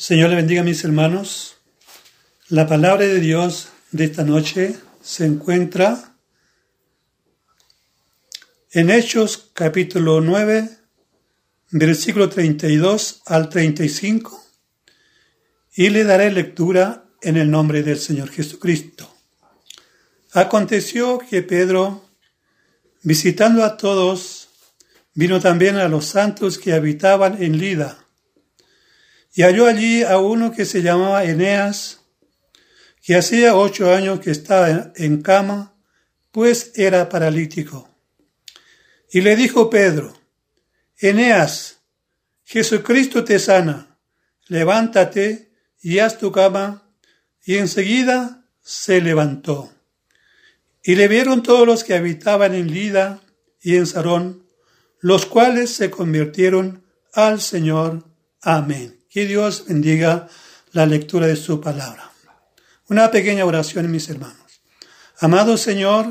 Señor le bendiga mis hermanos. La palabra de Dios de esta noche se encuentra en Hechos capítulo 9, versículo 32 al 35, y le daré lectura en el nombre del Señor Jesucristo. Aconteció que Pedro, visitando a todos, vino también a los santos que habitaban en Lida y halló allí a uno que se llamaba Eneas, que hacía ocho años que estaba en cama, pues era paralítico. Y le dijo Pedro, Eneas, Jesucristo te sana, levántate y haz tu cama. Y enseguida se levantó. Y le vieron todos los que habitaban en Lida y en Sarón, los cuales se convirtieron al Señor. Amén. Que Dios bendiga la lectura de su palabra. Una pequeña oración, mis hermanos. Amado Señor,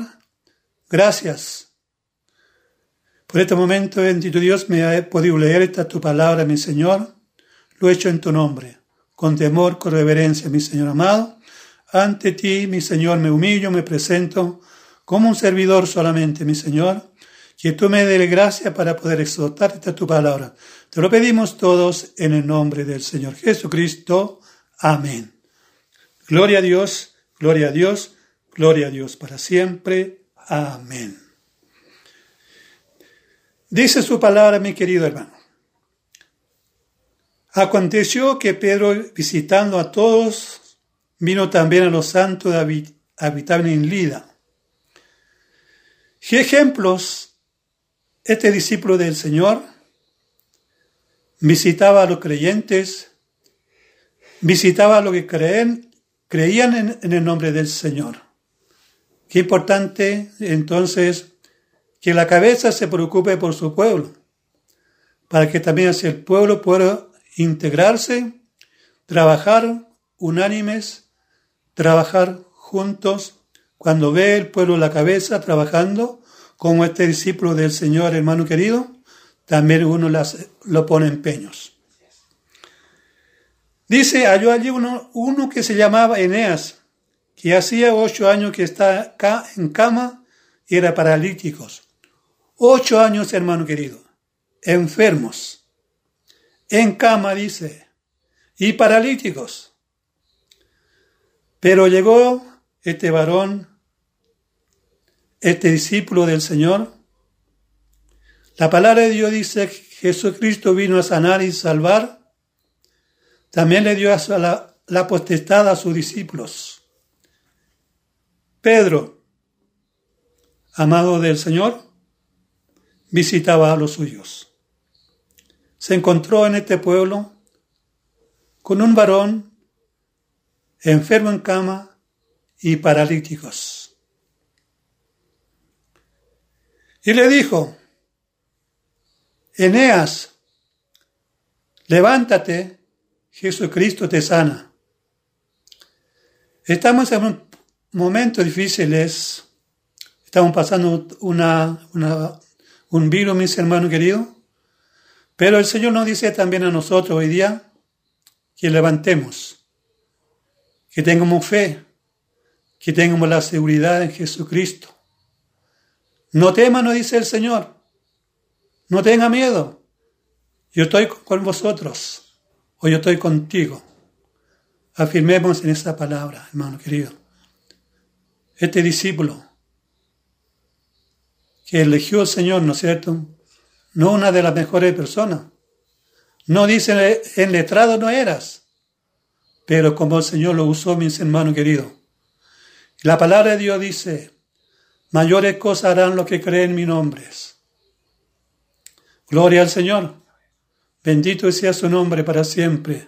gracias por este momento, bendito Dios, me ha podido leer esta tu palabra, mi Señor. Lo he hecho en tu nombre, con temor, con reverencia, mi Señor amado. Ante ti, mi Señor, me humillo, me presento como un servidor solamente, mi Señor que tú me des gracia para poder exhortar esta tu palabra. Te lo pedimos todos en el nombre del Señor Jesucristo. Amén. Gloria a Dios, gloria a Dios, gloria a Dios para siempre. Amén. Dice su palabra, mi querido hermano. Aconteció que Pedro, visitando a todos, vino también a los santos de habitar en Lida. ¿Qué ejemplos este discípulo del Señor visitaba a los creyentes, visitaba a los que creen, creían en, en el nombre del Señor. Qué importante entonces que la cabeza se preocupe por su pueblo, para que también así el pueblo pueda integrarse, trabajar unánimes, trabajar juntos. Cuando ve el pueblo la cabeza trabajando, como este discípulo del Señor, hermano querido, también uno las, lo pone empeños. Dice, halló allí uno, uno que se llamaba Eneas, que hacía ocho años que está acá en cama y era paralítico. Ocho años, hermano querido, enfermos, en cama, dice, y paralíticos. Pero llegó este varón este discípulo del Señor? La palabra de Dios dice que Jesucristo vino a sanar y salvar. También le dio la, la potestad a sus discípulos. Pedro, amado del Señor, visitaba a los suyos. Se encontró en este pueblo con un varón enfermo en cama y paralíticos. Y le dijo, Eneas, levántate, Jesucristo te sana. Estamos en momentos difíciles, estamos pasando una, un virus, mis hermanos queridos, pero el Señor nos dice también a nosotros hoy día que levantemos, que tengamos fe, que tengamos la seguridad en Jesucristo no tema, no dice el Señor. No tenga miedo. Yo estoy con vosotros. O yo estoy contigo. Afirmemos en esa palabra, hermano querido. Este discípulo que eligió el Señor, ¿no es cierto? No una de las mejores personas. No dice en letrado no eras. Pero como el Señor lo usó, mis hermanos queridos. La palabra de Dios dice, mayores cosas harán los que creen mi nombre. Gloria al Señor. Bendito sea su nombre para siempre.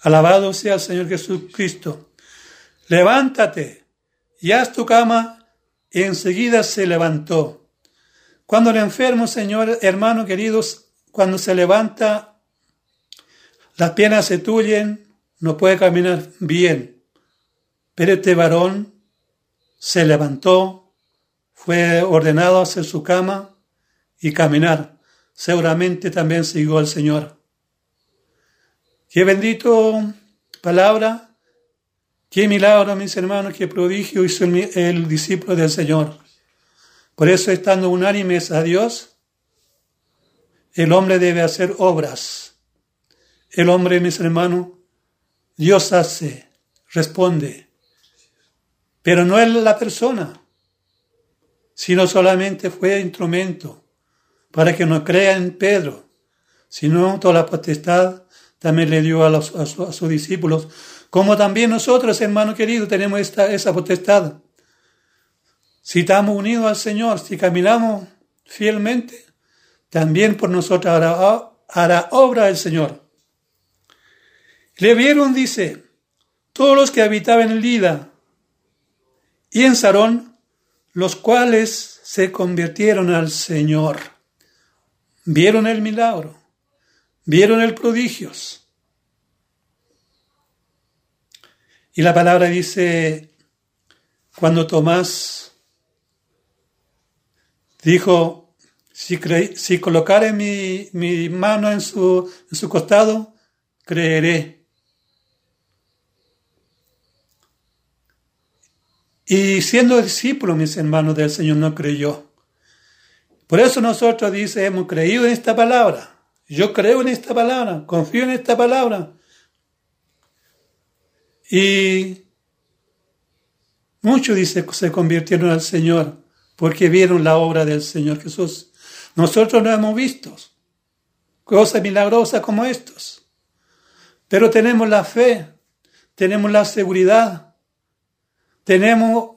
Alabado sea el Señor Jesucristo. Levántate y haz tu cama. Y enseguida se levantó. Cuando el enfermo, Señor, hermano queridos, cuando se levanta, las piernas se tuyen, no puede caminar bien. Pero este varón se levantó fue ordenado hacer su cama y caminar. Seguramente también siguió al Señor. Qué bendito palabra, qué milagro, mis hermanos, qué prodigio hizo el, el discípulo del Señor. Por eso, estando unánimes a Dios, el hombre debe hacer obras. El hombre, mis hermanos, Dios hace, responde. Pero no es la persona, sino solamente fue instrumento para que no crea en Pedro, sino toda la potestad también le dio a, sus discípulos, como también nosotros, hermano querido, tenemos esta, esa potestad. Si estamos unidos al Señor, si caminamos fielmente, también por nosotros hará, hará obra el Señor. Le vieron, dice, todos los que habitaban en Lida y en Sarón, los cuales se convirtieron al Señor. Vieron el milagro, vieron el prodigios. Y la palabra dice, cuando Tomás dijo, si, si colocare mi, mi mano en su, en su costado, creeré. Y siendo discípulo, mis hermanos del Señor, no creyó. Por eso nosotros, dice, hemos creído en esta palabra. Yo creo en esta palabra, confío en esta palabra. Y muchos, dice, se convirtieron al Señor porque vieron la obra del Señor Jesús. Nosotros no hemos visto cosas milagrosas como estos. Pero tenemos la fe, tenemos la seguridad tenemos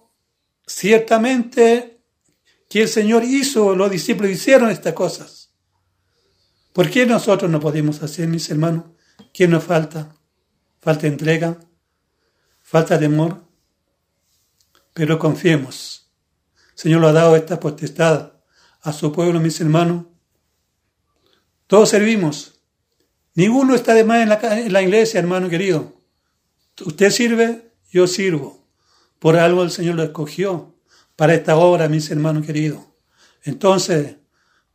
ciertamente que el Señor hizo, los discípulos hicieron estas cosas. ¿Por qué nosotros no podemos hacer, mis hermanos? ¿Qué nos falta? Falta entrega, falta de amor. Pero confiemos. El Señor lo ha dado esta potestad a su pueblo, mis hermanos. Todos servimos. Ninguno está de más en la iglesia, hermano querido. Usted sirve, yo sirvo. Por algo el Señor lo escogió para esta obra, mis hermanos queridos. Entonces,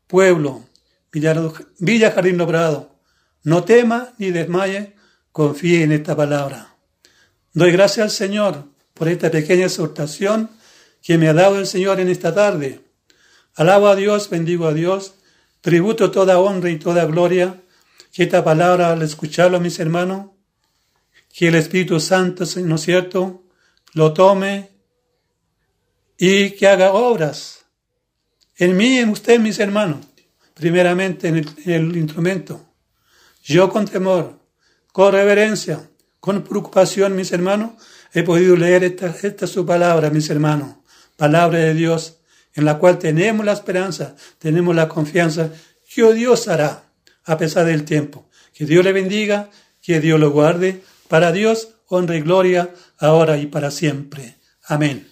pueblo, Villa, Jardín Logrado, no tema ni desmaye, confíe en esta palabra. Doy gracias al Señor por esta pequeña exhortación que me ha dado el Señor en esta tarde. Alabo a Dios, bendigo a Dios, tributo toda honra y toda gloria, que esta palabra al escucharlo, mis hermanos, que el Espíritu Santo, ¿no es cierto?, lo tome y que haga obras en mí en usted, mis hermanos, primeramente en el, instrumento. Yo con temor, con reverencia, con preocupación, mis hermanos, he podido leer esta, esta su palabra, mis hermanos, palabra de Dios, en la cual tenemos la esperanza, tenemos la confianza que Dios hará a pesar del tiempo. Que Dios le bendiga, que Dios lo guarde. Para Dios, honra y gloria, ahora y para siempre. Amén.